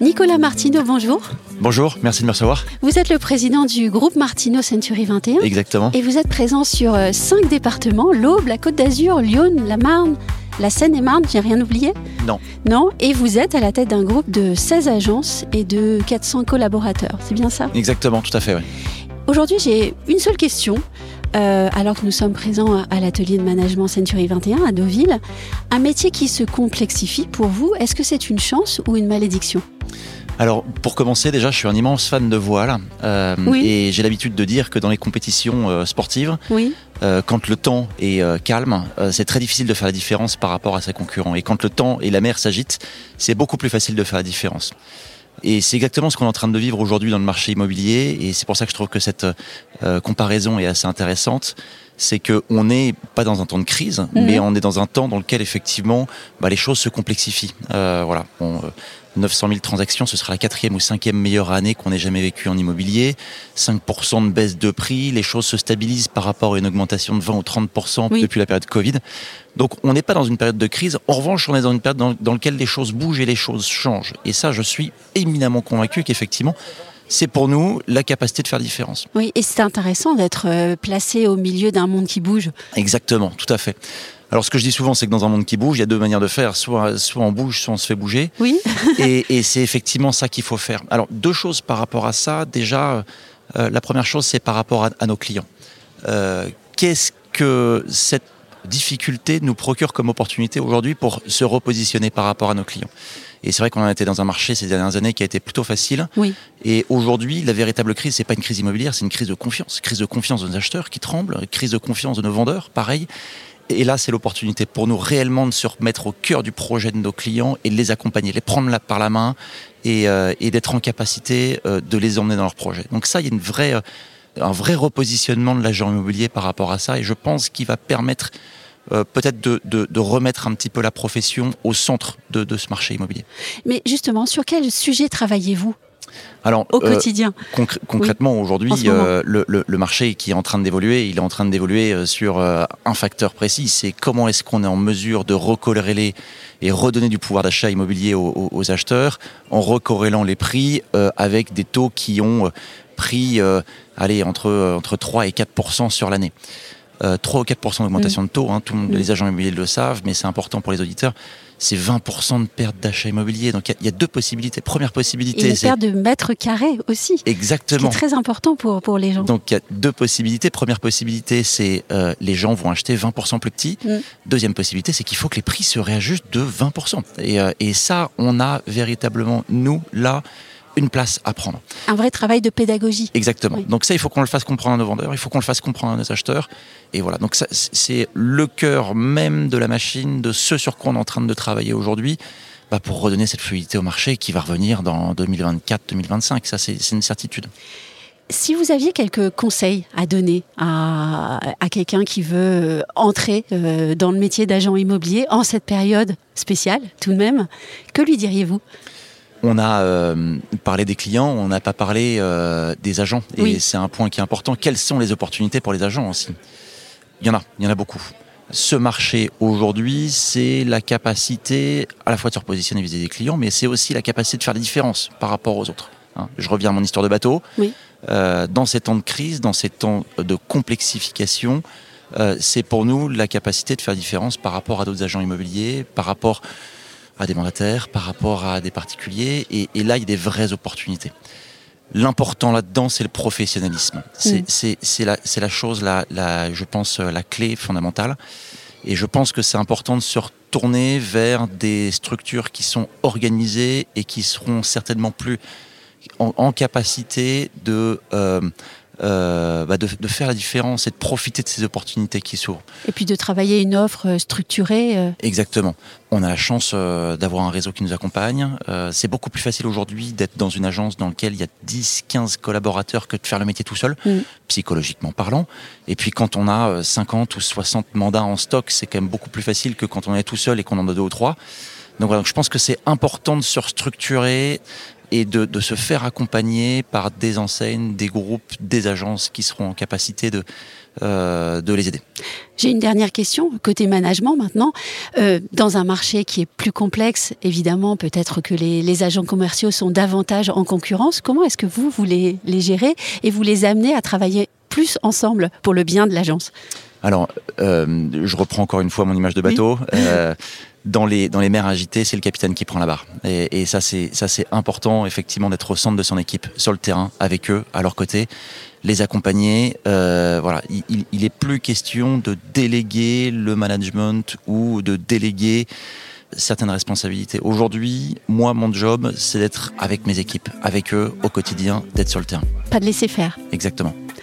Nicolas Martineau, bonjour. Bonjour, merci de me recevoir. Vous êtes le président du groupe Martineau Century 21. Exactement. Et vous êtes présent sur euh, cinq départements l'Aube, la Côte d'Azur, Lyon, la Marne, la Seine-et-Marne, j'ai rien oublié Non. Non, et vous êtes à la tête d'un groupe de 16 agences et de 400 collaborateurs, c'est bien ça? Exactement, tout à fait, oui. Aujourd'hui, j'ai une seule question. Euh, alors que nous sommes présents à l'atelier de management Century 21 à Deauville, un métier qui se complexifie pour vous, est-ce que c'est une chance ou une malédiction? Alors, pour commencer, déjà, je suis un immense fan de voile. Euh, et j'ai l'habitude de dire que dans les compétitions euh, sportives, oui. euh, quand le temps est calme, c'est très difficile de faire la différence par rapport à ses concurrents. Et quand le temps et la mer s'agitent, c'est beaucoup plus facile de faire la différence. Et c'est exactement ce qu'on est en train de vivre aujourd'hui dans le marché immobilier. Et c'est pour ça que je trouve que cette euh, comparaison est assez intéressante. C'est qu'on n'est pas dans un temps de crise, Mhm. mais on est dans un temps dans lequel effectivement bah, les choses se complexifient. Euh, voilà. Bon, euh, 900 000 transactions, ce sera la quatrième ou cinquième meilleure année qu'on ait jamais vécue en immobilier. 5% de baisse de prix, les choses se stabilisent par rapport à une augmentation de 20 ou 30% Oui. depuis la période Covid. Donc on n'est pas dans une période de crise. En revanche, on est dans une période dans, dans laquelle les choses bougent et les choses changent. Et ça, je suis éminemment convaincu qu'effectivement, c'est pour nous la capacité de faire différence. Oui, et c'est intéressant d'être euh, placé au milieu d'un monde qui bouge. Exactement, tout à fait. Alors ce que je dis souvent, c'est que dans un monde qui bouge, il y a deux manières de faire. Soit, soit on bouge, soit on se fait bouger. Oui. et, et c'est effectivement ça qu'il faut faire. Alors deux choses par rapport à ça. Déjà, euh, la première chose, c'est par rapport à, à nos clients. Euh, Qu'est-ce que cette difficulté nous procure comme opportunité aujourd'hui pour se repositionner par rapport à nos clients Et c'est vrai qu'on a été dans un marché ces dernières années qui a été plutôt facile. Oui. Et aujourd'hui, la véritable crise, c'est pas une crise immobilière, c'est une crise de confiance. Crise de confiance de nos acheteurs qui tremblent, crise de confiance de nos vendeurs, pareil. Et là, c'est l'opportunité pour nous réellement de se remettre au cœur du projet de nos clients et de les accompagner, les prendre par la main et, euh, et d'être en capacité euh, de les emmener dans leur projet. Donc ça, il y a une vraie, euh, un vrai repositionnement de l'agent immobilier par rapport à ça et je pense qu'il va permettre euh, peut-être de, de- de remettre un petit peu la profession au centre de, de ce marché immobilier. Mais justement, sur quel sujet travaillez-vous? Alors, au euh, quotidien Concr- concrètement, aujourd'hui, euh, le, le- le marché qui est en train d'évoluer, il est en train d'évoluer euh, sur euh, un facteur précis, c'est comment est-ce qu'on est en mesure de recorréler et redonner du pouvoir d'achat immobilier aux, acheteurs en recorrélant les prix avec des taux qui ont pris allez, entre, entre 3 et 4% sur l'année. Euh, 3 ou 4 d'augmentation de taux, hein, tout le monde- Mm. les agents immobiliers le savent, mais c'est important pour les auditeurs. C'est 20% de perte d'achat immobilier. Donc il y a- il y, a deux possibilités. Première possibilité, c'est paire de mètres carrés aussi, exactement. est très important pour, pour les gens. Donc il y a deux possibilités. Première possibilité, c'est euh, les gens vont acheter 20% plus petit. Mm. Deuxième possibilité, c'est qu'il faut que les prix se réajustent de 20%. Et, euh, et ça, on a véritablement, nous, là, une place à prendre. Un vrai travail de pédagogie. Exactement. Oui. Donc ça, il faut qu'on le fasse comprendre à nos vendeurs, il faut qu'on le fasse comprendre à nos acheteurs. Et voilà. Donc ça, c'est le cœur même de la machine, de ce sur quoi on est en train de travailler aujourd'hui. bah, pour redonner cette fluidité au marché qui va revenir dans 2024-2025. Ça, c'est une certitude. Si vous aviez quelques conseils à donner à, à quelqu'un qui veut euh, entrer euh, dans le métier d'agent immobilier en cette période spéciale, tout de même, que lui diriez-vous? On a euh, parlé des clients, on n'a pas parlé euh, des agents. Et Oui. c'est un point qui est important. Quelles sont les opportunités pour les agents aussi? Il y en a, il y en a beaucoup. Ce marché aujourd'hui, c'est la capacité à la fois de se repositionner vis-à-vis des clients, mais c'est aussi la capacité de faire des différences par rapport aux autres. hein. Je reviens à mon histoire de bateau. Oui. Euh, dans ces temps de crise, dans ces temps de complexification, c'est pour nous la capacité de faire la différence par rapport à d'autres agents immobiliers, par rapport à des mandataires, par rapport à des particuliers. Et, et là, il y a des vraies opportunités. L'important là-dedans, c'est le professionnalisme. C'est Mm. c'est la, la chose, la, la, je pense, euh, la clé fondamentale. Et je pense que c'est important de se retourner vers des structures qui sont organisées et qui seront certainement plus en, en capacité de, euh, euh, bah, de, de faire la différence et de profiter de ces opportunités qui s'ouvrent. Et puis de travailler une offre euh, structurée. euh, Exactement. On a la chance euh, d'avoir un réseau qui nous accompagne. C'est beaucoup plus facile aujourd'hui d'être dans une agence dans laquelle il y a 10, 15 collaborateurs que de faire le métier tout seul, Mm. psychologiquement parlant. Et puis quand on a euh, 50 ou 60 mandats en stock, c'est quand même beaucoup plus facile que quand on est tout seul et qu'on en a deux ou trois. Donc voilà, donc je pense que c'est important de se restructurer et de, se faire accompagner par des enseignes, des groupes, des agences qui seront en capacité de, euh, de les aider. J'ai une dernière question, côté management maintenant. Euh, dans un marché qui est plus complexe, évidemment, peut-être que les, agents commerciaux sont davantage en concurrence. Comment est-ce que vous, vous les, les gérez et vous les amenez à travailler plus ensemble pour le bien de l'agence Alors, euh, je reprends encore une fois mon image de bateau. dans les dans les mers agitées, c'est le capitaine qui prend la barre. Et, et ça c'est ça c'est important effectivement d'être au centre de son équipe, sur le terrain, avec eux, à leur côté, les accompagner. Euh, voilà, il, il est plus question de déléguer le management ou de déléguer certaines responsabilités. Aujourd'hui, moi, mon job, c'est d'être avec mes équipes, avec eux au quotidien, d'être sur le terrain. Pas de laisser faire. Exactement.